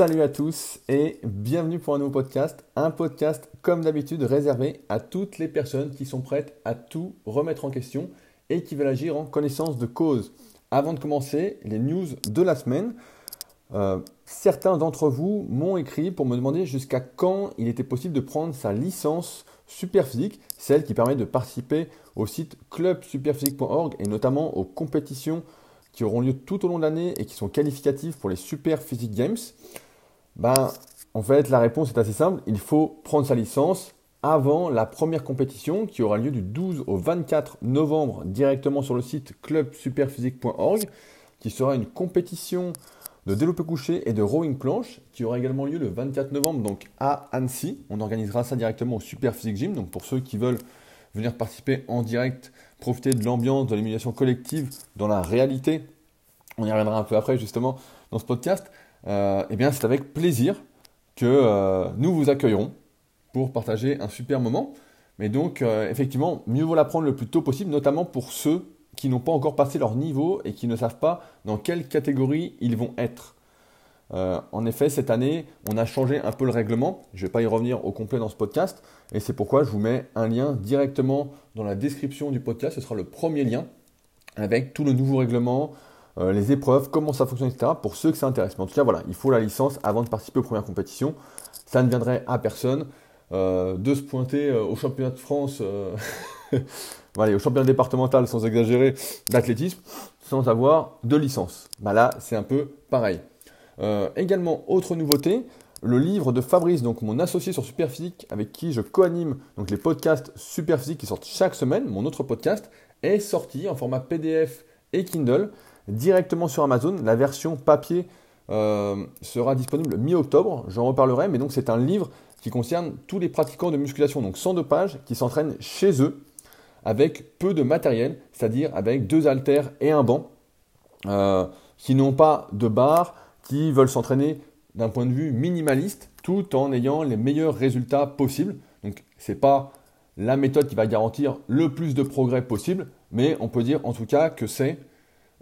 Salut à tous et bienvenue pour un nouveau podcast. Un podcast comme d'habitude réservé à toutes les personnes qui sont prêtes à tout remettre en question et qui veulent agir en connaissance de cause. Avant de commencer, les news de la semaine. Euh, certains d'entre vous m'ont écrit pour me demander jusqu'à quand il était possible de prendre sa licence Superphysique, celle qui permet de participer au site clubsuperphysique.org et notamment aux compétitions qui auront lieu tout au long de l'année et qui sont qualificatives pour les Super Physique Games. Ben, en fait, la réponse est assez simple. Il faut prendre sa licence avant la première compétition qui aura lieu du 12 au 24 novembre directement sur le site clubsuperphysique.org, qui sera une compétition de développé couché et de rowing planche qui aura également lieu le 24 novembre donc à Annecy. On organisera ça directement au Super Physique Gym. Donc pour ceux qui veulent venir participer en direct, profiter de l'ambiance, de l'émulation collective dans la réalité, on y reviendra un peu après justement dans ce podcast, eh bien c'est avec plaisir que euh, nous vous accueillerons pour partager un super moment. Mais donc euh, effectivement, mieux vaut l'apprendre le plus tôt possible, notamment pour ceux qui n'ont pas encore passé leur niveau et qui ne savent pas dans quelle catégorie ils vont être. Euh, en effet, cette année, on a changé un peu le règlement. Je ne vais pas y revenir au complet dans ce podcast. Et c'est pourquoi je vous mets un lien directement dans la description du podcast. Ce sera le premier lien avec tout le nouveau règlement, euh, les épreuves, comment ça fonctionne, etc. pour ceux que ça intéresse. Mais en tout cas, voilà, il faut la licence avant de participer aux premières compétitions. Ça ne viendrait à personne euh, de se pointer au championnat de France. au championnat départemental, sans exagérer, d'athlétisme, sans avoir de licence. Bah là, c'est un peu pareil. Euh, également, autre nouveauté, le livre de Fabrice, donc mon associé sur Superphysique, avec qui je co-anime donc les podcasts Superphysique qui sortent chaque semaine, mon autre podcast, est sorti en format PDF et Kindle directement sur Amazon. La version papier euh, sera disponible mi-octobre, j'en reparlerai, mais donc c'est un livre qui concerne tous les pratiquants de musculation, donc 102 pages, qui s'entraînent chez eux avec peu de matériel, c'est-à-dire avec deux haltères et un banc, euh, qui n'ont pas de barre, qui veulent s'entraîner d'un point de vue minimaliste, tout en ayant les meilleurs résultats possibles. Donc ce n'est pas la méthode qui va garantir le plus de progrès possible, mais on peut dire en tout cas que c'est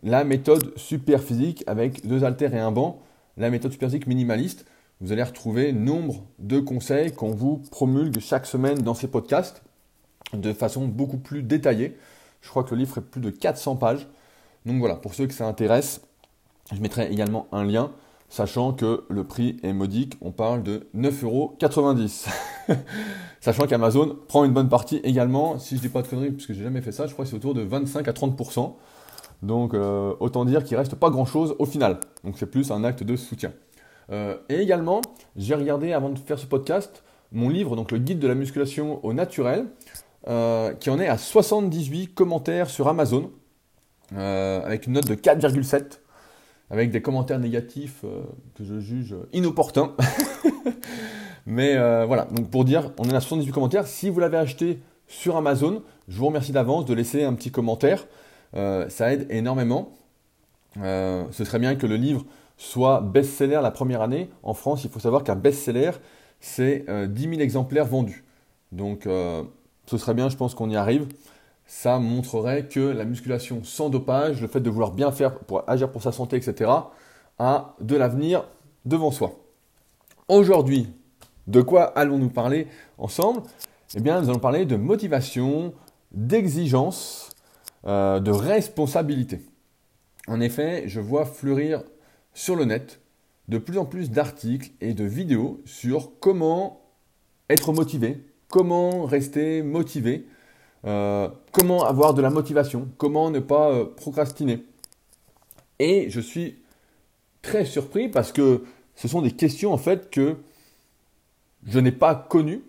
la méthode super physique avec deux haltères et un banc, la méthode super physique minimaliste. Vous allez retrouver nombre de conseils qu'on vous promulgue chaque semaine dans ces podcasts de façon beaucoup plus détaillée. Je crois que le livre fait plus de 400 pages. Donc voilà, pour ceux que ça intéresse, je mettrai également un lien, sachant que le prix est modique, on parle de 9,90€. sachant qu'Amazon prend une bonne partie également, si je ne dis pas de conneries, puisque j'ai jamais fait ça, je crois que c'est autour de 25 à 30%. Donc euh, autant dire qu'il reste pas grand-chose au final. Donc c'est plus un acte de soutien. Euh, et également, j'ai regardé avant de faire ce podcast mon livre, donc le guide de la musculation au naturel. Euh, qui en est à 78 commentaires sur Amazon, avec une note de 4,7, avec des commentaires négatifs que je juge inopportuns. Mais voilà, donc pour dire, on est à 78 commentaires. Si vous l'avez acheté sur Amazon, je vous remercie d'avance de laisser un petit commentaire. Ça aide énormément. ce serait bien que le livre soit best-seller la première année. En France, il faut savoir qu'un best-seller, c'est 10 000 exemplaires vendus. Donc, ce serait bien, je pense qu'on y arrive. Ça montrerait que la musculation sans dopage, le fait de vouloir bien faire pour agir pour sa santé, etc., a de l'avenir devant soi. Aujourd'hui, de quoi allons-nous parler ensemble? Eh bien, nous allons parler de motivation, d'exigence, euh, de responsabilité. En effet, je vois fleurir sur le net de plus en plus d'articles et de vidéos sur comment être motivé, comment rester motivé, euh, comment avoir de la motivation, comment ne pas euh, procrastiner. Et je suis très surpris parce que ce sont des questions en fait que je n'ai pas connues,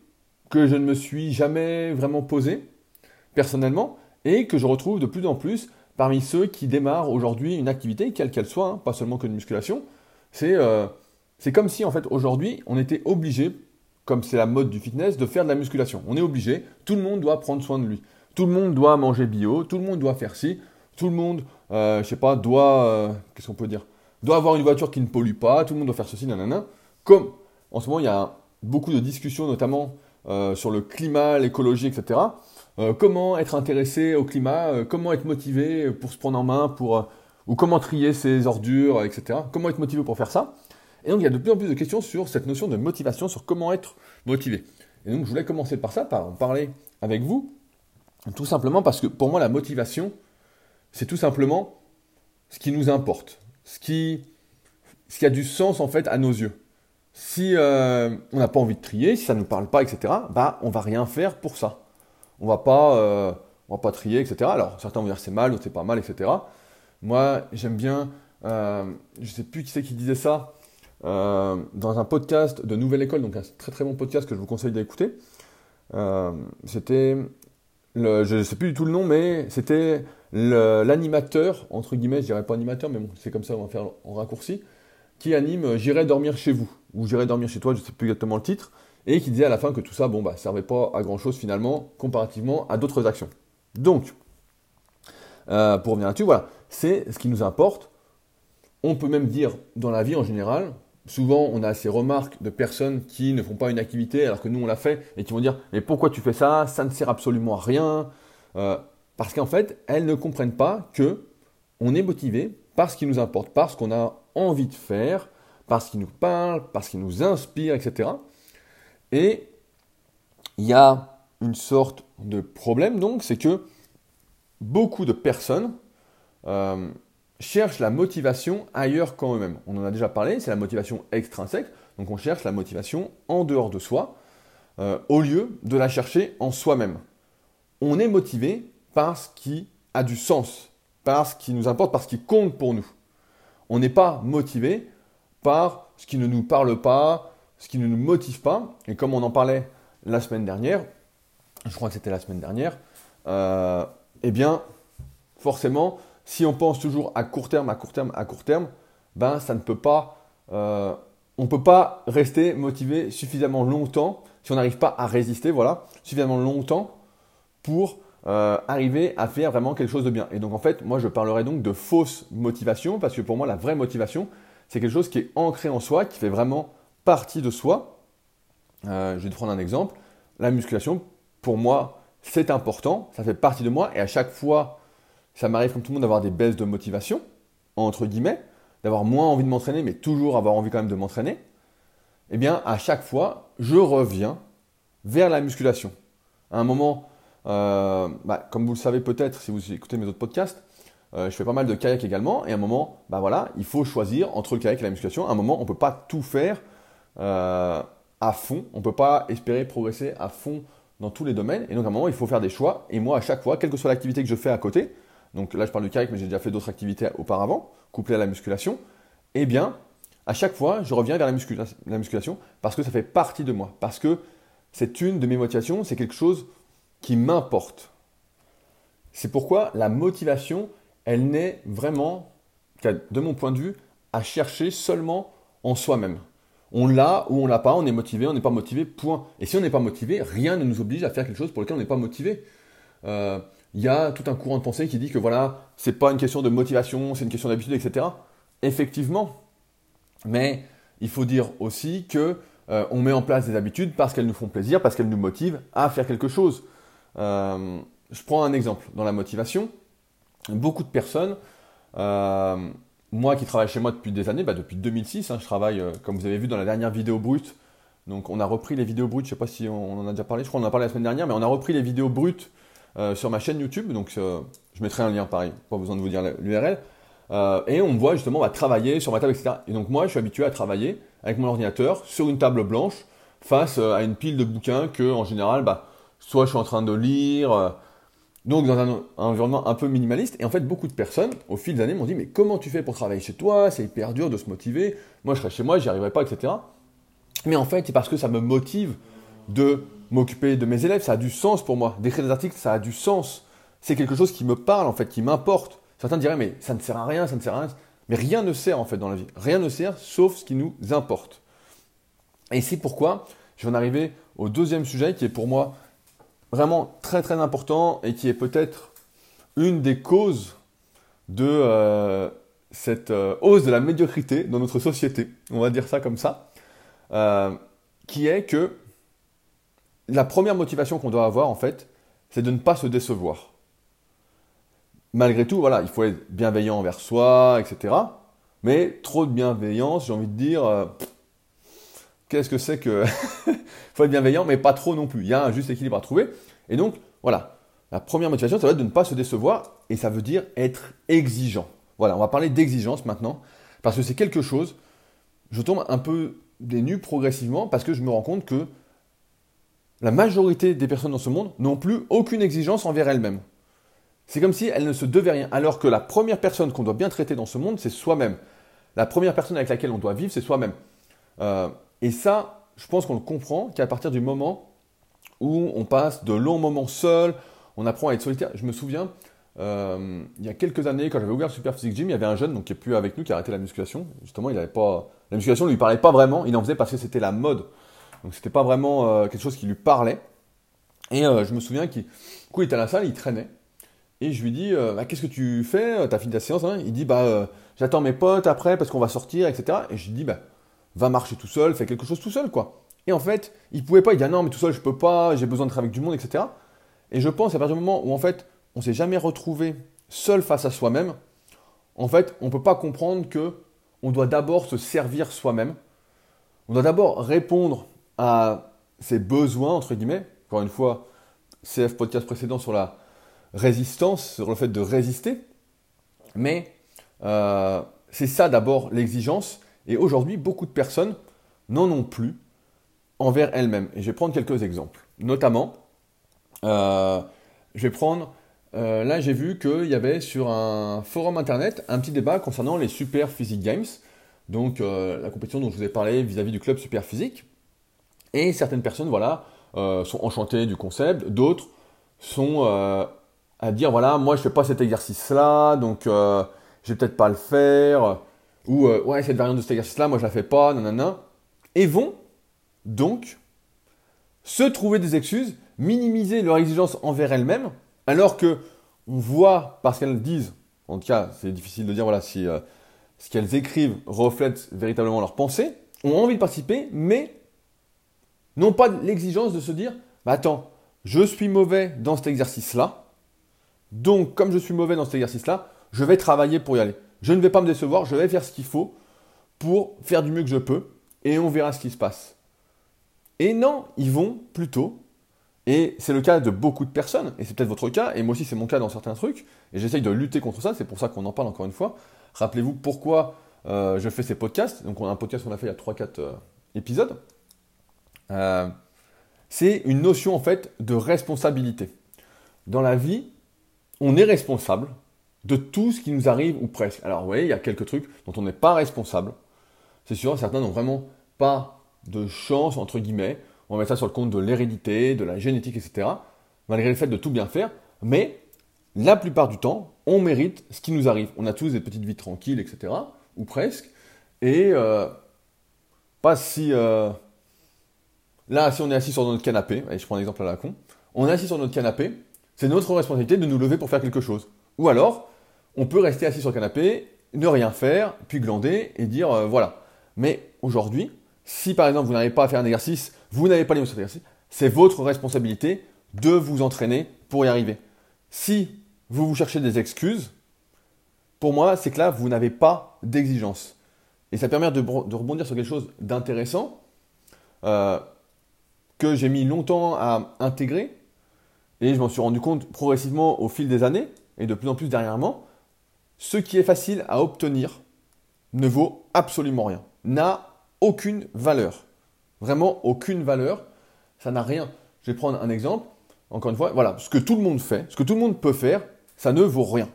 que je ne me suis jamais vraiment posées personnellement et que je retrouve de plus en plus parmi ceux qui démarrent aujourd'hui une activité, quelle qu'elle soit, hein, pas seulement que de musculation. C'est euh, comme si en fait aujourd'hui on était obligé comme c'est la mode du fitness, de faire de la musculation. On est obligé, tout le monde doit prendre soin de lui. Tout le monde doit manger bio, tout le monde doit faire ci, tout le monde, euh, je sais pas, doit, euh, qu'est-ce qu'on peut dire, doit avoir une voiture qui ne pollue pas, tout le monde doit faire ceci, nanana. Comme en ce moment il y a beaucoup de discussions, notamment euh, sur le climat, l'écologie, etc. comment être intéressé au climat, comment être motivé pour se prendre en main, pour, ou comment trier ses ordures, etc. Comment être motivé pour faire ça Et donc il y a de plus en plus de questions sur cette notion de motivation, sur comment être motivé. Et donc je voulais commencer par ça, par en parler avec vous, tout simplement parce que pour moi la motivation, c'est tout simplement ce qui nous importe, ce qui, ce qui a du sens en fait à nos yeux. Si euh, on n'a pas envie de trier, si ça ne nous parle pas, etc., bah on va rien faire pour ça. On va pas, euh, va pas trier, etc. Alors certains vont dire c'est mal, d'autres c'est pas mal, etc. Moi j'aime bien, euh, je sais plus qui c'est qui disait ça, euh, dans un podcast de Nouvelle École, donc un très très bon podcast que je vous conseille d'écouter. c'était, je ne sais plus du tout le nom, mais c'était l'animateur, entre guillemets, je dirais pas animateur, mais bon, c'est comme ça, on va faire en raccourci, qui anime J'irai dormir chez vous, ou J'irai dormir chez toi, je ne sais plus exactement le titre, et qui disait à la fin que tout ça, bon, bah, servait pas à grand chose finalement, comparativement à d'autres actions. Donc, euh, pour revenir là-dessus, voilà, c'est ce qui nous importe. On peut même dire dans la vie en général, souvent on a ces remarques de personnes qui ne font pas une activité alors que nous on l'a fait et qui vont dire mais pourquoi tu fais ça? Ça ne sert absolument à rien. Euh, parce qu'en fait, elles ne comprennent pas que on est motivé par ce qui nous importe, par ce qu'on a envie de faire, par ce qui nous parle, par ce qui nous inspire, etc. Et il y a une sorte de problème donc, c'est que beaucoup de personnes euh, cherchent la motivation ailleurs qu'en eux-mêmes. On en a déjà parlé, c'est la motivation extrinsèque, donc on cherche la motivation en dehors de soi, euh, au lieu de la chercher en soi-même. On est motivé par ce qui a du sens, par ce qui nous importe, par ce qui compte pour nous. On n'est pas motivé par ce qui ne nous parle pas, ce qui ne nous motive pas. Et comme on en parlait la semaine dernière, je crois que c'était la semaine dernière, euh, eh bien, forcément, si on pense toujours à court terme, à court terme, à court terme, ben ça ne peut pas, euh, on ne peut pas rester motivé suffisamment longtemps si on n'arrive pas à résister, voilà, suffisamment longtemps pour euh, arriver à faire vraiment quelque chose de bien. Et donc en fait, moi je parlerai donc de fausse motivation parce que pour moi la vraie motivation, c'est quelque chose qui est ancré en soi, qui fait vraiment partie de soi. Euh, je vais te prendre un exemple. La musculation, pour moi, c'est important, ça fait partie de moi et à chaque fois, ça m'arrive comme tout le monde d'avoir des baisses de motivation, entre guillemets, d'avoir moins envie de m'entraîner, mais toujours avoir envie quand même de m'entraîner. Eh bien, à chaque fois, je reviens vers la musculation. À un moment, euh, bah, comme vous le savez peut-être si vous écoutez mes autres podcasts, euh, je fais pas mal de kayak également. Et à un moment, bah voilà, il faut choisir entre le kayak et la musculation. À un moment, on ne peut pas tout faire euh, à fond. On ne peut pas espérer progresser à fond dans tous les domaines. Et donc à un moment, il faut faire des choix. Et moi, à chaque fois, quelle que soit l'activité que je fais à côté, donc là je parle du kayak, mais j'ai déjà fait d'autres activités auparavant, couplées à la musculation, eh bien, à chaque fois, je reviens vers la, la musculation parce que ça fait partie de moi. Parce que c'est une de mes motivations, c'est quelque chose qui m'importe. C'est pourquoi la motivation, elle n'est vraiment, de mon point de vue, à chercher seulement en soi-même. On l'a ou on l'a pas, on est motivé, on n'est pas motivé, point. Et si on n'est pas motivé, rien ne nous oblige à faire quelque chose pour lequel on n'est pas motivé. Euh, il y a tout un courant de pensée qui dit que voilà, c'est pas une question de motivation, c'est une question d'habitude, etc. Effectivement. Mais il faut dire aussi que euh, on met en place des habitudes parce qu'elles nous font plaisir, parce qu'elles nous motivent à faire quelque chose. Euh, je prends un exemple dans la motivation. Beaucoup de personnes, moi qui travaille chez moi depuis des années, bah depuis 2006, hein, je travaille, euh, comme vous avez vu dans la dernière vidéo brute. Donc on a repris les vidéos brutes, je ne sais pas si on, en a déjà parlé, je crois qu'on en a parlé la semaine dernière, mais on a repris les vidéos brutes sur ma chaîne YouTube. Donc je mettrai un lien pareil, pas besoin de vous dire l'URL. et on me voit justement bah, travailler sur ma table, etc. Et donc moi, je suis habitué à travailler avec mon ordinateur sur une table blanche face à une pile de bouquins que, en général, bah, soit je suis en train de lire, euh, donc dans un, environnement un peu minimaliste. Et en fait, beaucoup de personnes, au fil des années, m'ont dit Mais comment tu fais pour travailler chez toi? C'est hyper dur de se motiver. Moi, je serais chez moi, j'y arriverais pas, etc. Mais en fait, c'est parce que ça me motive de m'occuper de mes élèves. Ça a du sens pour moi. D'écrire des articles, ça a du sens. C'est quelque chose qui me parle, en fait, qui m'importe. Certains diraient Mais ça ne sert à rien, ça ne sert à rien. Mais rien ne sert, en fait, dans la vie. Rien ne sert sauf ce qui nous importe. Et c'est pourquoi je vais en arriver au deuxième sujet qui est pour moi vraiment très très important et qui est peut-être une des causes de euh, cette euh, hausse de la médiocrité dans notre société, on va dire ça comme ça, euh, qui est que la première motivation qu'on doit avoir en fait, c'est de ne pas se décevoir. Malgré tout, voilà, il faut être bienveillant envers soi, etc. Mais trop de bienveillance, j'ai envie de dire, qu'est-ce que c'est que... faut être bienveillant, mais pas trop non plus. Il y a un juste équilibre à trouver. Et donc, voilà. La première motivation, ça va être de ne pas se décevoir, et ça veut dire être exigeant. Voilà, on va parler d'exigence maintenant, parce que c'est quelque chose, je tombe un peu des nues progressivement, parce que je me rends compte que la majorité des personnes dans ce monde n'ont plus aucune exigence envers elles-mêmes. C'est comme si elles ne se devaient rien, alors que la première personne qu'on doit bien traiter dans ce monde, c'est soi-même. La première personne avec laquelle on doit vivre, c'est soi-même. Euh, et ça, je pense qu'on le comprend qu'à partir du moment où on passe de longs moments seuls, on apprend à être solitaire. Je me souviens, euh, il y a quelques années, quand j'avais ouvert le Super Physique Gym, il y avait un jeune donc, qui est plus avec nous, qui a arrêté la musculation. Justement, il pas, la musculation ne lui parlait pas vraiment, il en faisait parce que c'était la mode. Donc c'était pas vraiment euh, quelque chose qui lui parlait. Et je me souviens qu'il était à la salle, il traînait. Et je lui dis, euh, bah, qu'est-ce que tu fais? T'as fini ta séance hein? Il dit, bah, euh, j'attends mes potes après parce qu'on va sortir, etc. Et je lui dis, bah, va marcher tout seul, fais quelque chose tout seul, quoi. Et en fait, il pouvait pas, il dit, ah non, mais tout seul, je peux pas, j'ai besoin d'être avec du monde, etc. Et je pense, à partir du moment où, en fait, on s'est jamais retrouvé seul face à soi-même, en fait, on peut pas comprendre que on doit d'abord se servir soi-même. On doit d'abord répondre à ses besoins, entre guillemets. Encore une fois, CF podcast précédent sur la résistance, sur le fait de résister. Mais euh, c'est ça d'abord l'exigence. Et aujourd'hui, beaucoup de personnes n'en ont plus envers elles-mêmes. Et je vais prendre quelques exemples. Notamment, euh, je vais prendre, euh, là j'ai vu qu'il y avait sur un forum internet un petit débat concernant les Super Physique Games, donc la compétition dont je vous ai parlé vis-à-vis du club Super Physique. Et certaines personnes, voilà, sont enchantées du concept, d'autres sont à dire voilà, moi je fais pas cet exercice-là, donc euh, je vais peut-être pas le faire, ou euh, ouais, cette variante de cet exercice-là, moi je la fais pas, nanana, et vont donc se trouver des excuses, minimiser leur exigence envers elles-mêmes, alors que on voit, parce qu'elles disent, en tout cas c'est difficile de dire voilà si euh, ce qu'elles écrivent reflète véritablement leurs pensées, ont envie de participer, mais n'ont pas l'exigence de se dire, bah attends, je suis mauvais dans cet exercice-là, donc, comme je suis mauvais dans cet exercice-là, je vais travailler pour y aller. Je ne vais pas me décevoir, je vais faire ce qu'il faut pour faire du mieux que je peux et on verra ce qui se passe. Et non, ils vont plutôt, et c'est le cas de beaucoup de personnes, et c'est peut-être votre cas, et moi aussi c'est mon cas dans certains trucs, et j'essaye de lutter contre ça, c'est pour ça qu'on en parle encore une fois. Rappelez-vous pourquoi euh, je fais ces podcasts, donc on a un podcast qu'on a fait il y a 3-4 euh, épisodes. Euh, c'est une notion en fait de responsabilité. Dans la vie, on est responsable de tout ce qui nous arrive ou presque. Alors voyez, il y a quelques trucs dont on n'est pas responsable. C'est sûr, certains n'ont vraiment pas de chance, entre guillemets. On va mettre ça sur le compte de l'hérédité, de la génétique, etc. Malgré le fait de tout bien faire. Mais la plupart du temps, on mérite ce qui nous arrive. On a tous des petites vies tranquilles, etc. Ou presque. Et euh, pas si... Euh, là, si on est assis sur notre canapé, allez, je prends un exemple à la con, on est assis sur notre canapé, c'est notre responsabilité de nous lever pour faire quelque chose. Ou alors, on peut rester assis sur le canapé, ne rien faire, puis glander et dire euh, voilà. Mais aujourd'hui, si par exemple vous n'arrivez pas à faire un exercice, vous n'avez pas les moyens de exercice, c'est votre responsabilité de vous entraîner pour y arriver. Si vous vous cherchez des excuses, pour moi, c'est que là, vous n'avez pas d'exigence. Et ça permet de, rebondir sur quelque chose d'intéressant euh, que j'ai mis longtemps à intégrer, et je m'en suis rendu compte progressivement au fil des années, et de plus en plus dernièrement, ce qui est facile à obtenir ne vaut absolument rien, n'a aucune valeur. Vraiment aucune valeur, ça n'a rien. Je vais prendre un exemple, encore une fois, voilà, ce que tout le monde fait, ce que tout le monde peut faire, ça ne vaut rien.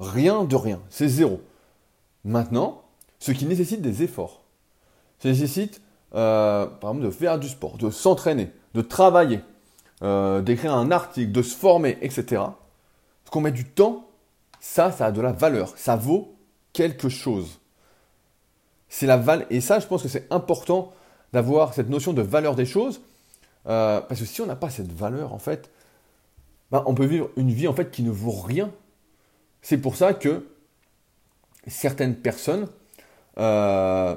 Rien de rien, c'est zéro. Maintenant, ce qui nécessite des efforts, ça nécessite, euh, par exemple, de faire du sport, de s'entraîner, de travailler, euh, d'écrire un article, de se former, etc. Qu'on met du temps, ça, ça a de la valeur. Ça vaut quelque chose. C'est la valeur. Et ça, je pense que c'est important d'avoir cette notion de valeur des choses. Euh, parce que si on n'a pas cette valeur, en fait, ben, on peut vivre une vie en fait qui ne vaut rien. C'est pour ça que certaines personnes euh,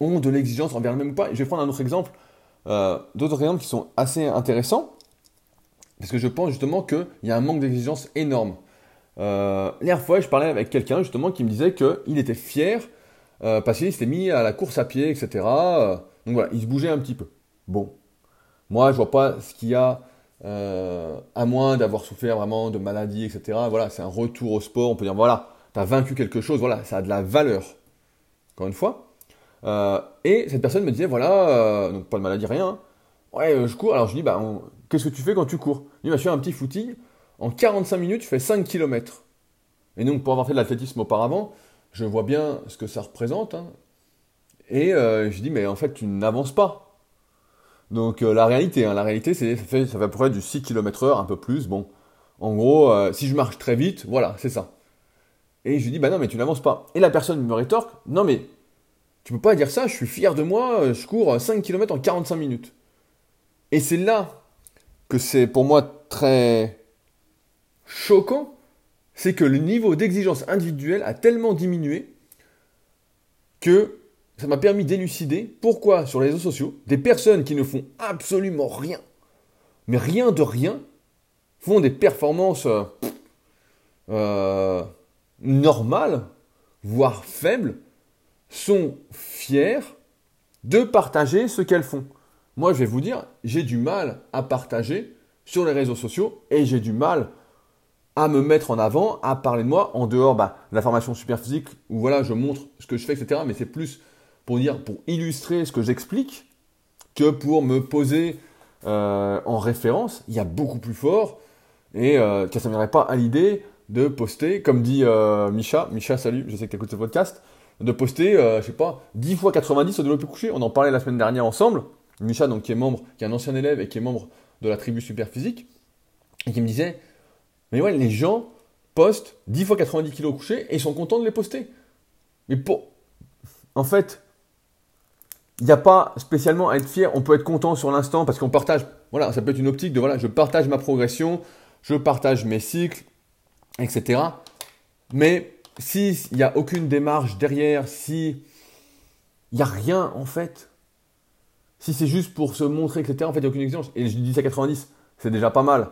ont de l'exigence envers elles-mêmes ou. Je vais prendre un autre exemple. Euh, d'autres exemples qui sont assez intéressants, parce que je pense justement qu'il y a un manque d'exigence énorme. Euh, dernière fois, je parlais avec quelqu'un justement qui me disait qu'il était fier euh, parce qu'il s'était mis à la course à pied, etc. Euh, donc voilà, il se bougeait un petit peu. Bon, moi, je vois pas ce qu'il y a, à moins d'avoir souffert vraiment de maladies, etc. Voilà, c'est un retour au sport. On peut dire, voilà, tu as vaincu quelque chose, voilà, ça a de la valeur. Encore une fois. et cette personne me disait, voilà, donc pas de maladie, rien. Ouais, je cours. Alors je dis, bah, qu'est-ce que tu fais quand tu cours? Il m'a fait un petit footing en 45 minutes, je fais 5 km. Et donc, pour avoir fait de l'athlétisme auparavant, je vois bien ce que ça représente. Hein. Et euh, je dis, mais en fait, tu n'avances pas. Donc, euh, la réalité, hein, la réalité, c'est ça fait, ça fait à peu près du 6 km heure, un peu plus. Bon, en gros, euh, si je marche très vite, voilà, c'est ça. Et je lui dis, bah non, mais tu n'avances pas. Et la personne me rétorque, non, mais tu peux pas dire ça, je suis fier de moi, je cours 5 km en 45 minutes. Et c'est là que c'est pour moi très choquant, c'est que le niveau d'exigence individuelle a tellement diminué que ça m'a permis d'élucider pourquoi sur les réseaux sociaux, des personnes qui ne font absolument rien, mais rien de rien, font des performances euh, euh, normales, voire faibles, sont fiers de partager ce qu'elles font. Moi, je vais vous dire, j'ai du mal à partager sur les réseaux sociaux et j'ai du mal à me mettre en avant, à parler de moi, en dehors bah, de la formation super physique, où voilà, je montre ce que je fais, etc. Mais c'est plus pour dire, pour illustrer ce que j'explique, que pour me poser euh, en référence. Il y a beaucoup plus fort, et euh, ça ne viendrait pas à l'idée de poster, comme dit euh, Micha, Micha, salut, je sais que tu écoutes ce podcast, de poster, je sais pas, 10 fois 90 au développé couché. On en parlait la semaine dernière ensemble. Micha, donc, qui est membre, qui est un ancien élève et qui est membre de la tribu super physique, et qui me disait, mais ouais, les gens postent 10 fois 90 kilos couchés et ils sont contents de les poster. Mais pour. En fait, il n'y a pas spécialement à être fier. On peut être content sur l'instant parce qu'on partage. Voilà, ça peut être une optique de voilà, je partage ma progression, je partage mes cycles, etc. Mais s'il n'y a aucune démarche derrière, si n'y a rien en fait, si c'est juste pour se montrer, etc., en fait, il n'y a aucune exigence. Et je dis ça 90, c'est déjà pas mal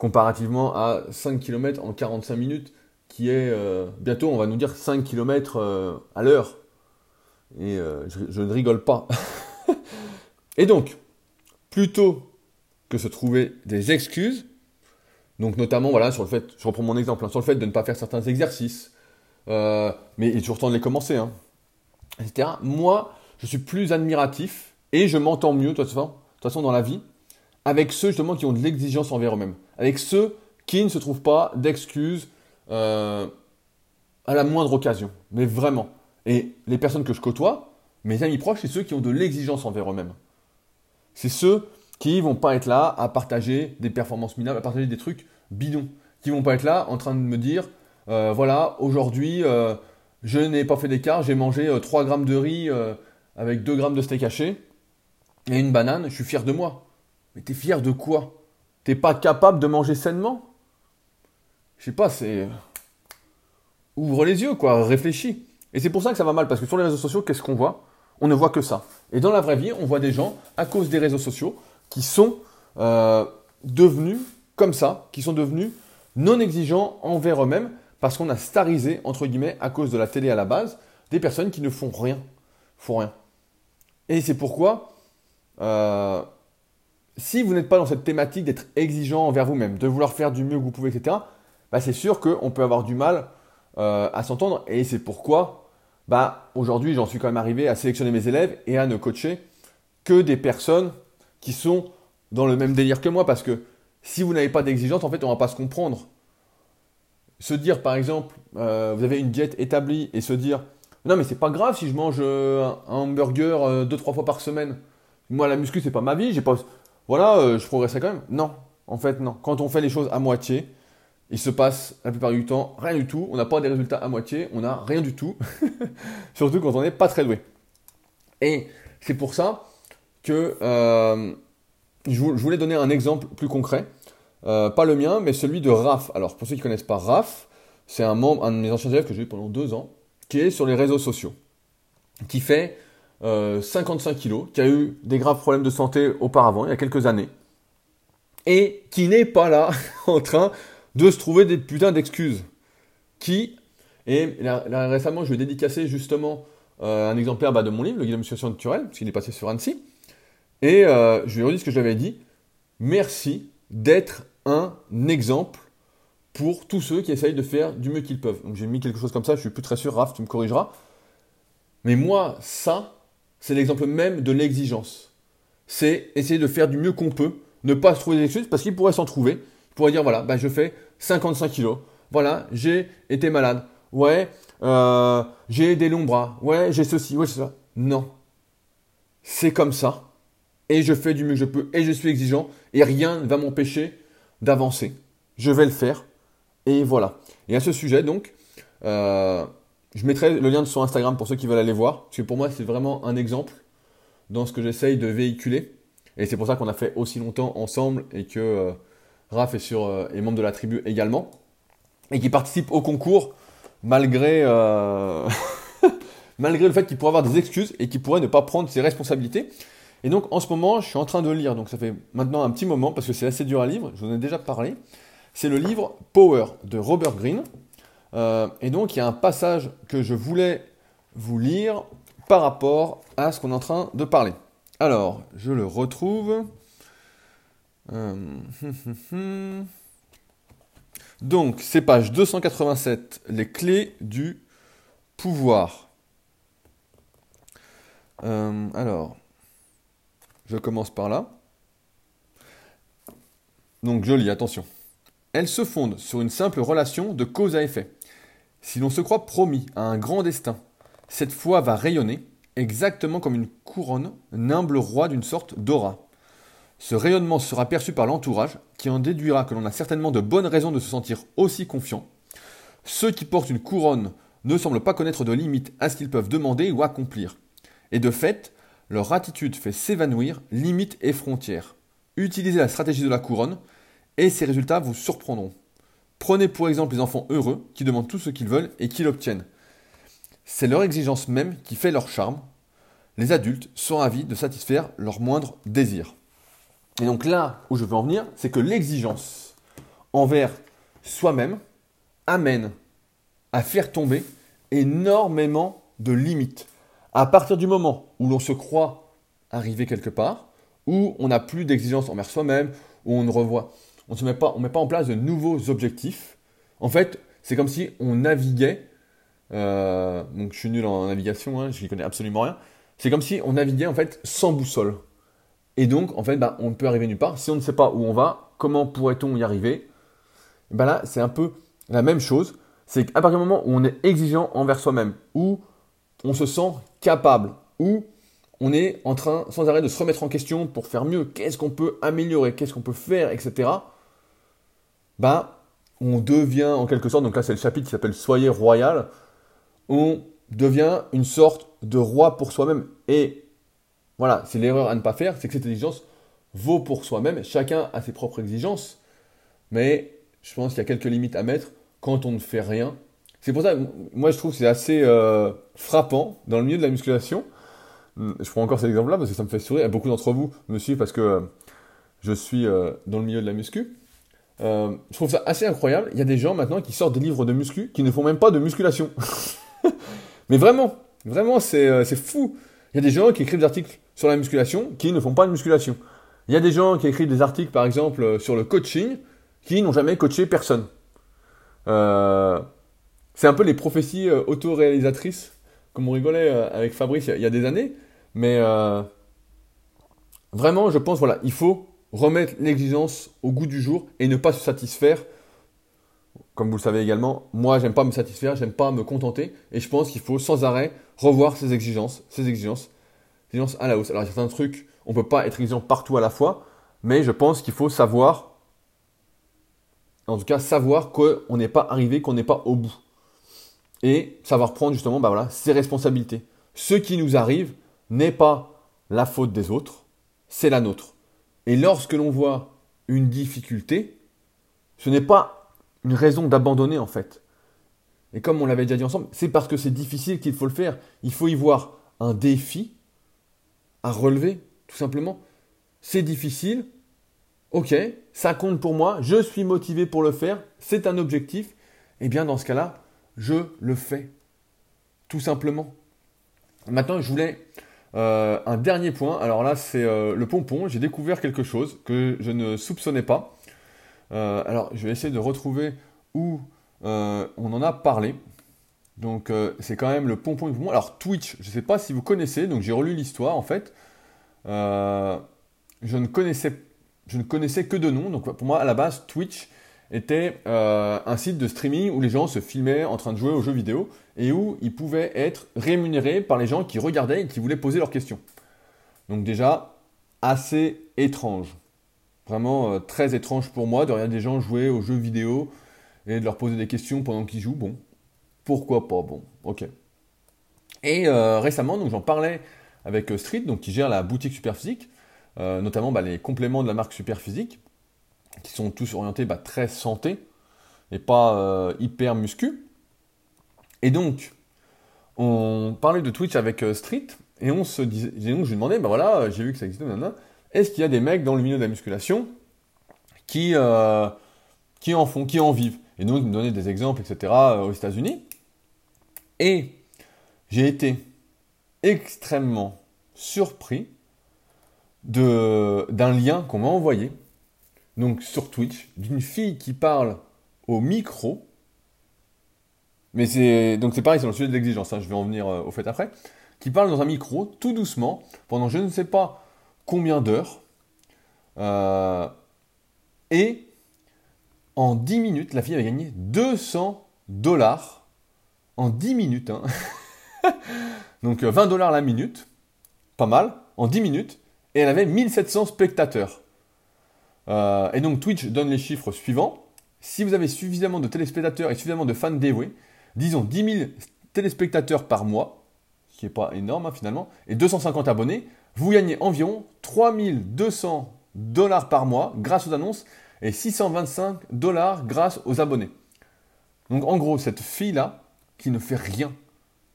comparativement à 5 km en 45 minutes, qui est euh, bientôt, on va nous dire 5 km euh, à l'heure. Et euh, je, ne rigole pas. et donc, plutôt que se trouver des excuses, donc notamment voilà sur le fait, je reprends mon exemple, hein, sur le fait de ne pas faire certains exercices, mais il est toujours temps de les commencer, hein, etc. Moi, je suis plus admiratif et je m'entends mieux, de toute façon, de toute façon dans la vie, avec ceux justement qui ont de l'exigence envers eux-mêmes, avec ceux qui ne se trouvent pas d'excuses euh, à la moindre occasion, mais vraiment. Et les personnes que je côtoie, mes amis proches, c'est ceux qui ont de l'exigence envers eux-mêmes. C'est ceux qui vont pas être là à partager des performances minables, à partager des trucs bidons, qui vont pas être là en train de me dire, euh, voilà, aujourd'hui, euh, je n'ai pas fait d'écart, j'ai mangé 3 grammes de riz avec 2 grammes de steak haché et une banane, je suis fier de moi. Mais t'es fier de quoi? T'es pas capable de manger sainement? Je sais pas, c'est. Ouvre les yeux, quoi, réfléchis. Et c'est pour ça que ça va mal, parce que sur les réseaux sociaux, qu'est-ce qu'on voit? On ne voit que ça. Et dans la vraie vie, on voit des gens, à cause des réseaux sociaux, qui sont euh, devenus comme ça, qui sont devenus non exigeants envers eux-mêmes, parce qu'on a starisé, entre guillemets, à cause de la télé à la base, des personnes qui ne font rien. Font rien. Et c'est pourquoi euh, si vous n'êtes pas dans cette thématique d'être exigeant envers vous-même, de vouloir faire du mieux que vous pouvez, etc., bah c'est sûr qu'on peut avoir du mal euh, à s'entendre. Et c'est pourquoi, bah, aujourd'hui, j'en suis quand même arrivé à sélectionner mes élèves et à ne coacher que des personnes qui sont dans le même délire que moi. Parce que si vous n'avez pas d'exigence, en fait, on ne va pas se comprendre. Se dire, par exemple, euh, vous avez une diète établie et se dire, non, mais c'est pas grave si je mange euh, un hamburger deux, trois fois par semaine. Moi, la muscu, c'est pas ma vie. Voilà, euh, je progresserai quand même. Non, en fait, non. Quand on fait les choses à moitié, il se passe la plupart du temps rien du tout. On n'a pas des résultats à moitié, on n'a rien du tout. Surtout quand on n'est pas très doué. Et c'est pour ça que euh, je voulais donner un exemple plus concret. Euh, pas le mien, mais celui de Raph. Alors, pour ceux qui ne connaissent pas Raph, c'est un membre, un de mes anciens élèves que j'ai eu pendant deux ans, qui est sur les réseaux sociaux, qui fait 55 euh, kilos, qui a eu des graves problèmes de santé auparavant, il y a quelques années, et qui n'est pas là en train de se trouver des putains d'excuses. qui, et récemment, je vais dédicacer justement euh, un exemplaire bah, de mon livre, Le guide de musculation naturelle, parce qu'il est passé sur Annecy. Et euh, je lui redis ce que j'avais dit. Merci d'être un exemple pour tous ceux qui essayent de faire du mieux qu'ils peuvent. Donc j'ai mis quelque chose comme ça, je suis plus très sûr, Raph, tu me corrigeras. Mais moi, ça, c'est l'exemple même de l'exigence. C'est essayer de faire du mieux qu'on peut, ne pas se trouver des excuses, parce qu'il pourrait s'en trouver. Il pourrait dire, voilà, bah, je fais 55 kilos. Voilà, j'ai été malade. Ouais, euh, j'ai des longs bras. Ouais, j'ai ceci, ouais, c'est ça. Non. C'est comme ça. Et je fais du mieux que je peux. Et je suis exigeant. Et rien ne va m'empêcher d'avancer. Je vais le faire. Et voilà. Et à ce sujet, donc, euh, je mettrai le lien sur Instagram pour ceux qui veulent aller voir. Parce que pour moi, c'est vraiment un exemple dans ce que j'essaye de véhiculer. Et c'est pour ça qu'on a fait aussi longtemps ensemble et que euh, Raph euh, est membre de la tribu également. Et qui participe au concours malgré, euh, malgré le fait qu'il pourrait avoir des excuses et qu'il pourrait ne pas prendre ses responsabilités. Et donc en ce moment, je suis en train de lire, donc ça fait maintenant un petit moment parce que c'est assez dur à lire, je vous en ai déjà parlé. C'est le livre Power de Robert Greene. Euh, et donc il y a un passage que je voulais vous lire par rapport à ce qu'on est en train de parler. Alors, je le retrouve. Euh, donc, c'est page 287, les clés du pouvoir. Euh, alors, je commence par là. Donc, je lis, attention. Elle se fonde sur une simple relation de cause à effet. Si l'on se croit promis à un grand destin, cette foi va rayonner, exactement comme une couronne, un humble roi d'une sorte d'aura. Ce rayonnement sera perçu par l'entourage, qui en déduira que l'on a certainement de bonnes raisons de se sentir aussi confiant. Ceux qui portent une couronne ne semblent pas connaître de limites à ce qu'ils peuvent demander ou accomplir. Et de fait, leur attitude fait s'évanouir limites et frontières. Utilisez la stratégie de la couronne, et ces résultats vous surprendront. Prenez pour exemple les enfants heureux qui demandent tout ce qu'ils veulent et qui l'obtiennent. C'est leur exigence même qui fait leur charme. Les adultes sont ravis de satisfaire leurs moindres désirs. Et donc là où je veux en venir, c'est que l'exigence envers soi-même amène à faire tomber énormément de limites. À partir du moment où l'on se croit arriver quelque part, où on n'a plus d'exigence envers soi-même, où on ne revoit on ne met, met pas en place de nouveaux objectifs. En fait, c'est comme si on naviguait. Euh, donc je suis nul en navigation, hein, je n'y connais absolument rien. C'est comme si on naviguait en fait sans boussole. Et donc, en fait, bah, on ne peut arriver nulle part. Si on ne sait pas où on va, comment pourrait-on y arriver? Bah Là, c'est un peu la même chose. C'est qu'à partir du moment où on est exigeant envers soi-même, où on se sent capable, où on est en train sans arrêt de se remettre en question pour faire mieux, qu'est-ce qu'on peut améliorer, qu'est-ce qu'on peut faire, etc bah, on devient en quelque sorte, donc là c'est le chapitre qui s'appelle Soyez royal, on devient une sorte de roi pour soi-même. Et voilà, c'est l'erreur à ne pas faire, c'est que cette exigence vaut pour soi-même. Chacun a ses propres exigences, mais je pense qu'il y a quelques limites à mettre quand on ne fait rien. C'est pour ça, moi je trouve que c'est assez euh, frappant dans le milieu de la musculation. Je prends encore cet exemple-là parce que ça me fait sourire. Beaucoup d'entre vous me suivent parce que euh, je suis euh, dans le milieu de la muscu. Euh, je trouve ça assez incroyable. Il y a des gens maintenant qui sortent des livres de muscu qui ne font même pas de musculation. Mais vraiment, vraiment, euh, c'est fou. Il y a des gens qui écrivent des articles sur la musculation qui ne font pas de musculation. Il y a des gens qui écrivent des articles, par exemple, euh, sur le coaching qui n'ont jamais coaché personne. c'est un peu les prophéties autoréalisatrices, comme on rigolait avec Fabrice il y a des années. Mais vraiment, je pense, voilà, il faut remettre l'exigence au goût du jour et ne pas se satisfaire. Comme vous le savez également, moi j'aime pas me satisfaire, j'aime pas me contenter et je pense qu'il faut sans arrêt revoir ses exigences, ses exigences, exigences à la hausse. Alors il y a certains trucs, on peut pas être exigeant partout à la fois, mais je pense qu'il faut savoir, en tout cas savoir qu'on n'est pas arrivé, qu'on n'est pas au bout. Et savoir prendre justement bah voilà, ses responsabilités. Ce qui nous arrive n'est pas la faute des autres, c'est la nôtre. Et lorsque l'on voit une difficulté, ce n'est pas une raison d'abandonner en fait. Et comme on l'avait déjà dit ensemble, c'est parce que c'est difficile qu'il faut le faire. Il faut y voir un défi à relever, tout simplement. C'est difficile, ok, ça compte pour moi, je suis motivé pour le faire, c'est un objectif. Eh bien dans ce cas-là, je le fais. Tout simplement. Maintenant, je voulais euh, un dernier point. Alors là, c'est euh, le pompon. J'ai découvert quelque chose que je ne soupçonnais pas. Euh, alors, je vais essayer de retrouver où on en a parlé. Donc, c'est quand même le pompon du pompon. Alors, Twitch, je ne sais pas si vous connaissez. Donc, j'ai relu l'histoire en fait. je ne connaissais je ne connaissais que de nom. Donc pour moi, à la base, Twitch était euh, un site de streaming où les gens se filmaient en train de jouer aux jeux vidéo et où ils pouvaient être rémunérés par les gens qui regardaient et qui voulaient poser leurs questions. Donc déjà, assez étrange. Vraiment euh, très étrange pour moi de regarder des gens jouer aux jeux vidéo et de leur poser des questions pendant qu'ils jouent. Bon, pourquoi pas Bon, ok. Et euh, récemment, j'en parlais avec Street, donc qui gère la boutique Superphysique, notamment bah, les compléments de la marque Superphysique, qui sont tous orientés bah, très santé et pas euh, hyper muscu. Et donc, on parlait de Twitch avec euh, Street, et on se disait, donc je lui demandais, bah voilà, j'ai vu que ça existait, est-ce qu'il y a des mecs dans le milieu de la musculation qui, qui en font, qui en vivent? Et donc, il me donnait des exemples, etc., aux États-Unis. Et j'ai été extrêmement surpris d'un lien qu'on m'a envoyé, donc sur Twitch, d'une fille qui parle au micro. Mais c'est donc c'est pareil, c'est le sujet de l'exigence, hein, je vais en venir euh, au fait après. Qui parle dans un micro, tout doucement, pendant je ne sais pas combien d'heures. Euh, et en 10 minutes, la fille avait gagné 200 dollars. En 10 minutes. Hein. donc 20 euh, dollars la minute. Pas mal. En 10 minutes et elle avait 1700 spectateurs. Euh, et donc Twitch donne les chiffres suivants. Si vous avez suffisamment de téléspectateurs et suffisamment de fans dévoués, disons 10 000 téléspectateurs par mois, ce qui n'est pas énorme hein, finalement, et 250 abonnés, vous gagnez environ 3200 dollars par mois grâce aux annonces et 625 dollars grâce aux abonnés. Donc en gros, cette fille-là, qui ne fait rien,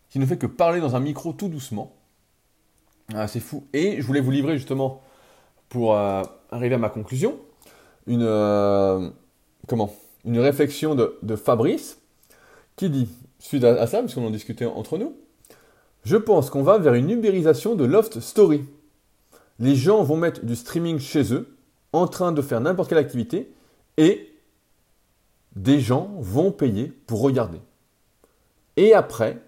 qui ne fait que parler dans un micro tout doucement, ah, c'est fou. Et je voulais vous livrer justement, pour euh, arriver à ma conclusion, une, euh, comment, une réflexion de, Fabrice qui dit, suite à, ça, parce qu'on en discutait entre nous, je pense qu'on va vers une ubérisation de Loft Story. Les gens vont mettre du streaming chez eux, en train de faire n'importe quelle activité, et des gens vont payer pour regarder. Et après,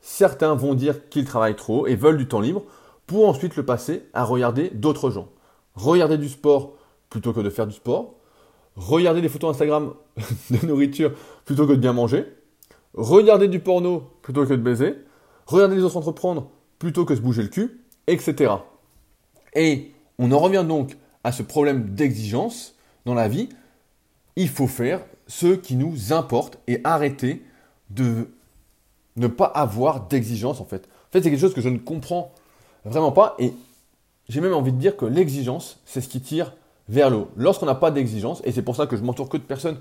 certains vont dire qu'ils travaillent trop et veulent du temps libre, pour ensuite le passer à regarder d'autres gens. Regarder du sport plutôt que de faire du sport. Regarder des photos Instagram de nourriture plutôt que de bien manger. Regarder du porno plutôt que de baiser. Regarder les autres entreprendre plutôt que de se bouger le cul, etc. Et on en revient donc à ce problème d'exigence dans la vie. Il faut faire ce qui nous importe et arrêter de ne pas avoir d'exigence en fait. En fait, c'est quelque chose que je ne comprends Vraiment pas. Et j'ai même envie de dire que l'exigence, c'est ce qui tire vers le haut. Lorsqu'on n'a pas d'exigence, et c'est pour ça que je m'entoure que de personnes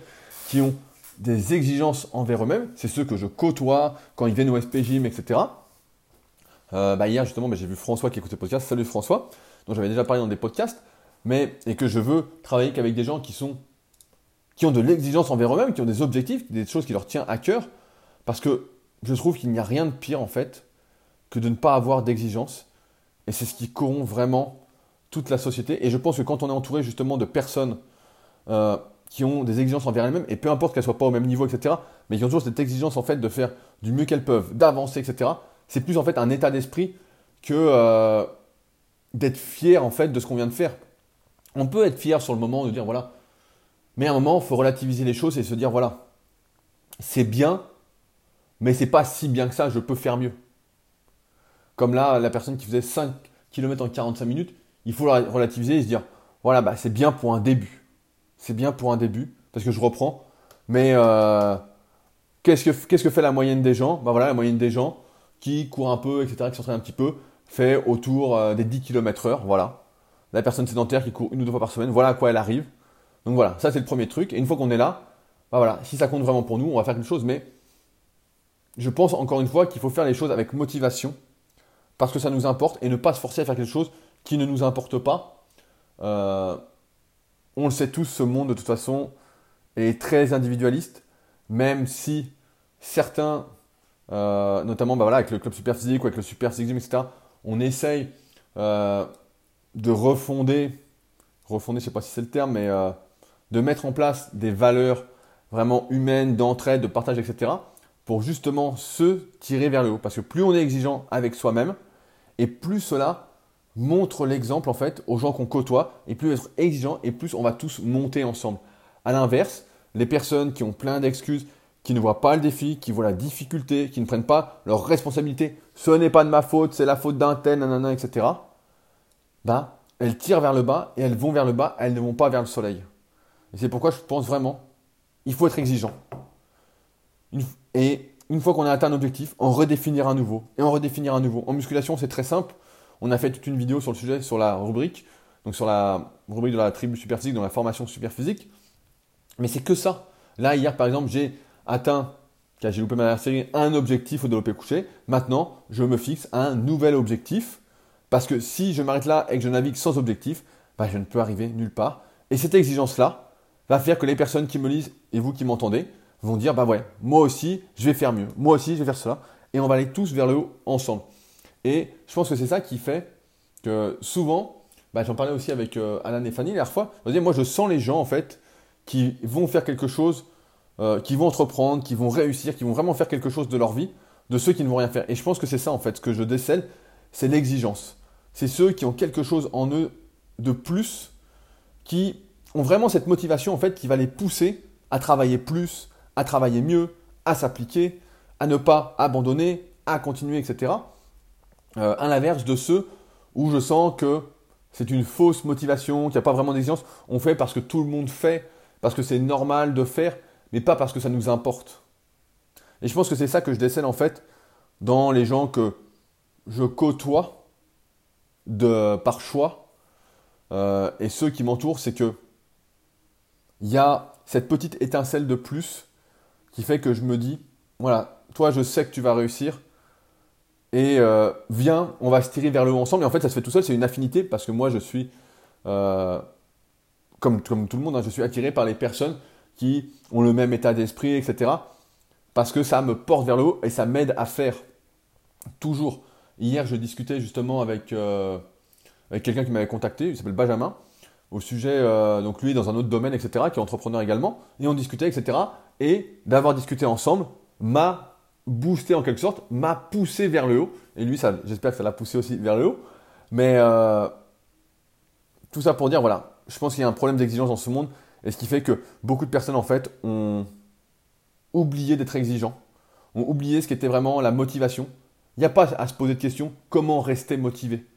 qui ont des exigences envers eux-mêmes, c'est ceux que je côtoie quand ils viennent au SP Gym, etc. Euh, bah hier justement, bah, j'ai vu François qui écoutait le podcast. Salut François, dont j'avais déjà parlé dans des podcasts, mais et que je veux travailler qu'avec des gens qui sont qui ont de l'exigence envers eux-mêmes, qui ont des objectifs, des choses qui leur tiennent à cœur, parce que je trouve qu'il n'y a rien de pire en fait que de ne pas avoir d'exigence et c'est ce qui corrompt vraiment toute la société. Et je pense que quand on est entouré justement de personnes euh, qui ont des exigences envers elles-mêmes, et peu importe qu'elles soient pas au même niveau, etc., mais qui ont toujours cette exigence en fait de faire du mieux qu'elles peuvent, d'avancer, etc., c'est plus en fait un état d'esprit que euh, d'être fier en fait de ce qu'on vient de faire. On peut être fier sur le moment de dire voilà, mais à un moment, il faut relativiser les choses et se dire voilà, c'est bien, mais c'est pas si bien que ça, je peux faire mieux. Comme là, la personne qui faisait 5 km en 45 minutes, il faut relativiser et se dire, voilà, bah, c'est bien pour un début. C'est bien pour un début, parce que je reprends. Mais euh, qu'est-ce, que, que fait la moyenne des gens? Bah, voilà, La moyenne des gens qui courent un peu, etc., qui s'entraînent un petit peu, fait autour euh, des 10 km heure, voilà. La personne sédentaire qui court une ou deux fois par semaine, voilà à quoi elle arrive. Donc voilà, ça c'est le premier truc. Et une fois qu'on est là, bah voilà, si ça compte vraiment pour nous, on va faire quelque chose. Mais je pense encore une fois qu'il faut faire les choses avec motivation parce que ça nous importe et ne pas se forcer à faire quelque chose qui ne nous importe pas. Euh, on le sait tous, ce monde de toute façon est très individualiste, même si certains, euh, notamment bah avec le club super physique ou avec le super physique, etc., on essaye euh, de refonder, refonder, je sais pas si c'est le terme, mais de mettre en place des valeurs vraiment humaines, d'entraide, de partage, etc., pour justement se tirer vers le haut. Parce que plus on est exigeant avec soi-même, et plus cela montre l'exemple en fait aux gens qu'on côtoie, et plus être exigeant, et plus on va tous monter ensemble. À l'inverse, les personnes qui ont plein d'excuses, qui ne voient pas le défi, qui voient la difficulté, qui ne prennent pas leur responsabilité, ce n'est pas de ma faute, c'est la faute d'un tel, nanana, etc. Bah, elles tirent vers le bas et elles vont vers le bas, elles ne vont pas vers le soleil. Et c'est pourquoi je pense vraiment, il faut être exigeant. Et une fois qu'on a atteint un objectif, en redéfinir un nouveau, et en redéfinir un nouveau. En musculation, c'est très simple. On a fait toute une vidéo sur le sujet, sur la rubrique, donc sur la rubrique de la tribu super physique, dans la formation super physique. Mais c'est que ça. Là, hier, par exemple, j'ai atteint, car j'ai loupé ma série, un objectif au développé couché. Maintenant, je me fixe un nouvel objectif. Parce que si je m'arrête là et que je navigue sans objectif, bah, je ne peux arriver nulle part. Et cette exigence-là va faire que les personnes qui me lisent et vous qui m'entendez vont dire bah ouais, moi aussi, je vais faire mieux. Moi aussi, je vais faire cela. Et on va aller tous vers le haut ensemble. Et je pense que c'est ça qui fait que souvent, bah, j'en parlais aussi avec euh, Alan et Fanny la dernière fois, moi je sens les gens en fait qui vont faire quelque chose, euh, qui vont entreprendre, qui vont réussir, qui vont vraiment faire quelque chose de leur vie, de ceux qui ne vont rien faire. Et je pense que c'est ça en fait, ce que je décèle, c'est l'exigence. C'est ceux qui ont quelque chose en eux de plus, qui ont vraiment cette motivation en fait qui va les pousser à travailler plus, à travailler mieux, à s'appliquer, à ne pas abandonner, à continuer, etc. Euh, à l'inverse de ceux où je sens que c'est une fausse motivation, qu'il n'y a pas vraiment d'exigence. On fait parce que tout le monde fait, parce que c'est normal de faire, mais pas parce que ça nous importe. Et je pense que c'est ça que je décèle en fait dans les gens que je côtoie par choix euh, et ceux qui m'entourent, c'est que il y a cette petite étincelle de plus qui fait que je me dis, voilà, toi je sais que tu vas réussir et euh, viens, on va se tirer vers le haut ensemble. Et en fait, ça se fait tout seul, c'est une affinité parce que moi je suis euh, comme, tout le monde, hein, je suis attiré par les personnes qui ont le même état d'esprit, etc. Parce que ça me porte vers le haut et ça m'aide à faire toujours. Hier, je discutais justement avec, euh, avec quelqu'un qui m'avait contacté, il s'appelle Benjamin, au sujet, donc lui dans un autre domaine, etc., qui est entrepreneur également, et on discutait, etc. Et d'avoir discuté ensemble m'a boosté en quelque sorte, m'a poussé vers le haut. Et lui, j'espère que ça l'a poussé aussi vers le haut. Mais euh, tout ça pour dire, voilà, je pense qu'il y a un problème d'exigence dans ce monde, et ce qui fait que beaucoup de personnes, en fait, ont oublié d'être exigeants, ont oublié ce qui était vraiment la motivation. Il n'y a pas à se poser de questions, comment rester motivé?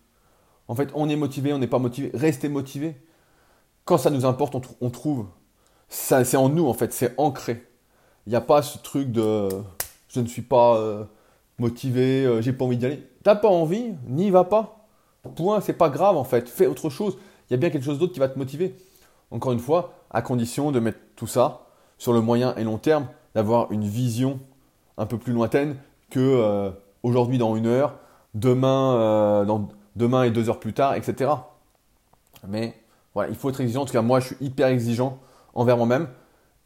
En fait, on est motivé, on n'est pas motivé, rester motivé. Quand ça nous importe, on, trouve. C'est en nous, en fait, c'est ancré. Il n'y a pas ce truc de je ne suis pas euh, motivé, euh, j'ai pas envie d'y aller. T'as pas envie, n'y va pas. Point, c'est pas grave en fait. Fais autre chose il y a bien quelque chose d'autre qui va te motiver. Encore une fois, à condition de mettre tout ça sur le moyen et long terme, d'avoir une vision un peu plus lointaine que euh, aujourd'hui dans une heure, demain, demain et deux heures plus tard, etc. Mais voilà, il faut être exigeant. En tout cas, moi, je suis hyper exigeant envers moi-même.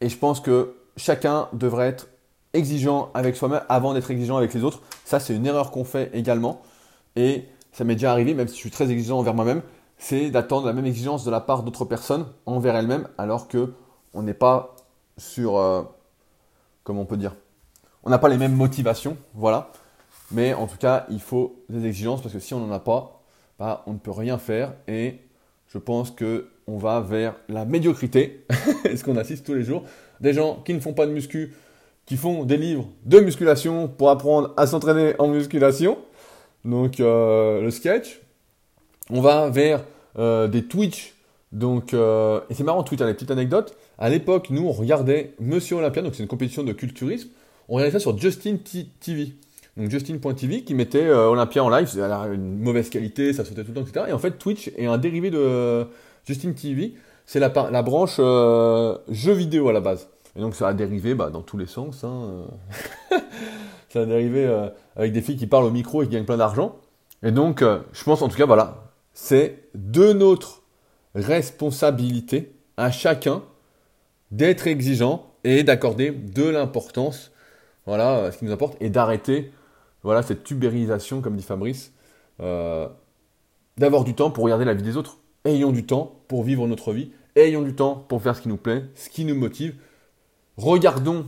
Et je pense que chacun devrait être exigeant avec soi-même avant d'être exigeant avec les autres. Ça, c'est une erreur qu'on fait également. Et ça m'est déjà arrivé, même si je suis très exigeant envers moi-même, c'est d'attendre la même exigence de la part d'autres personnes envers elles-mêmes, alors que on n'est pas sur, euh, comment on peut dire, on n'a pas les mêmes motivations, voilà. Mais en tout cas, il faut des exigences parce que si on n'en a pas, bah, on ne peut rien faire et je pense que on va vers la médiocrité, ce qu'on assiste tous les jours? Des gens qui ne font pas de muscu, qui font des livres de musculation pour apprendre à s'entraîner en musculation. Donc euh, le sketch, on va vers euh, des Twitch. Donc, euh, et c'est marrant, Twitch, les petites anecdotes. À l'époque, nous, on regardait Monsieur Olympia, donc c'est une compétition de culturisme. On regardait ça sur Justin TV. Donc Justin.tv qui mettait Olympia en live, a une mauvaise qualité, ça sautait tout le temps, etc. Et en fait, Twitch est un dérivé de Justin TV. C'est la, la, branche jeux vidéo à la base. Et donc ça a dérivé bah, dans tous les sens. Hein. ça a dérivé avec des filles qui parlent au micro et qui gagnent plein d'argent. Et donc, je pense en tout cas, voilà, c'est de notre responsabilité à chacun d'être exigeant et d'accorder de l'importance voilà, ce qui nous apporte, et d'arrêter voilà, cette tubérisation, comme dit Fabrice, euh, d'avoir du temps pour regarder la vie des autres. Ayons du temps pour vivre notre vie, ayons du temps pour faire ce qui nous plaît, ce qui nous motive. Regardons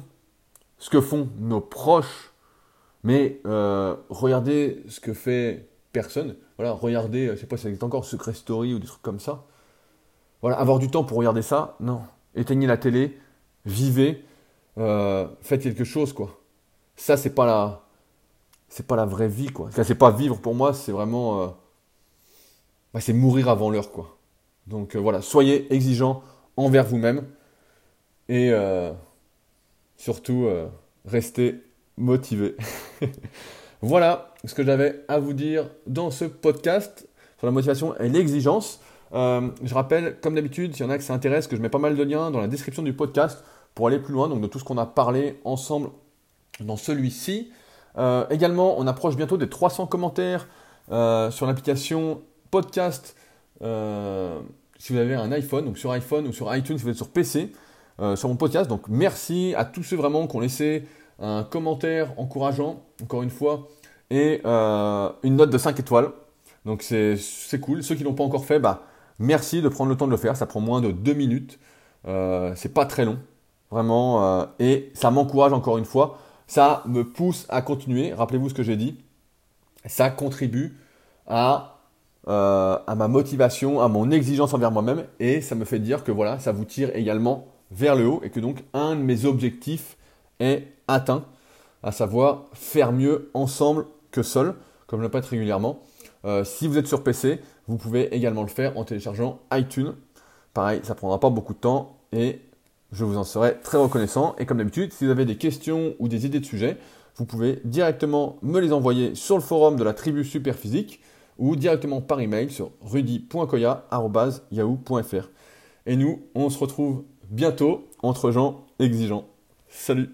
ce que font nos proches, mais euh, regardez ce que fait personne. Voilà, regardez, je sais pas si ça existe encore, Secret Story ou des trucs comme ça. Voilà, avoir du temps pour regarder ça, non. Éteignez la télé, vivez, euh, faites quelque chose, quoi. Ça, c'est pas la, c'est pas la vraie vie, quoi. c'est pas vivre pour moi, c'est vraiment, euh, bah, c'est mourir avant l'heure, quoi. Donc euh, voilà, soyez exigeants envers vous-même et surtout restez motivés. voilà ce que j'avais à vous dire dans ce podcast sur la motivation et l'exigence. je rappelle, comme d'habitude, s'il y en a que ça intéresse, que je mets pas mal de liens dans la description du podcast pour aller plus loin, donc de tout ce qu'on a parlé ensemble dans celui-ci. Euh, également, on approche bientôt des 300 commentaires euh, sur l'application podcast euh, si vous avez un iPhone, donc sur iPhone ou sur iTunes si vous êtes sur PC, sur mon podcast. Donc merci à tous ceux vraiment qui ont laissé un commentaire encourageant, encore une fois, et une note de 5 étoiles. Donc c'est cool. Ceux qui ne l'ont pas encore fait, bah, merci de prendre le temps de le faire. Ça prend moins de 2 minutes. c'est pas très long. Vraiment. Euh, et ça m'encourage encore une fois. Ça me pousse à continuer. Rappelez-vous ce que j'ai dit. Ça contribue à, euh, à ma motivation, à mon exigence envers moi-même. Et ça me fait dire que voilà, ça vous tire également vers le haut. Et que donc un de mes objectifs est atteint. À savoir faire mieux ensemble que seul, comme je le répète régulièrement. Euh, si vous êtes sur PC, vous pouvez également le faire en téléchargeant iTunes. Pareil, ça prendra pas beaucoup de temps et je vous en serai très reconnaissant. Et comme d'habitude, si vous avez des questions ou des idées de sujets, vous pouvez directement me les envoyer sur le forum de la tribu Superphysique ou directement par email sur rudy.koya.yahoo.fr. Et nous, on se retrouve bientôt entre gens exigeants. Salut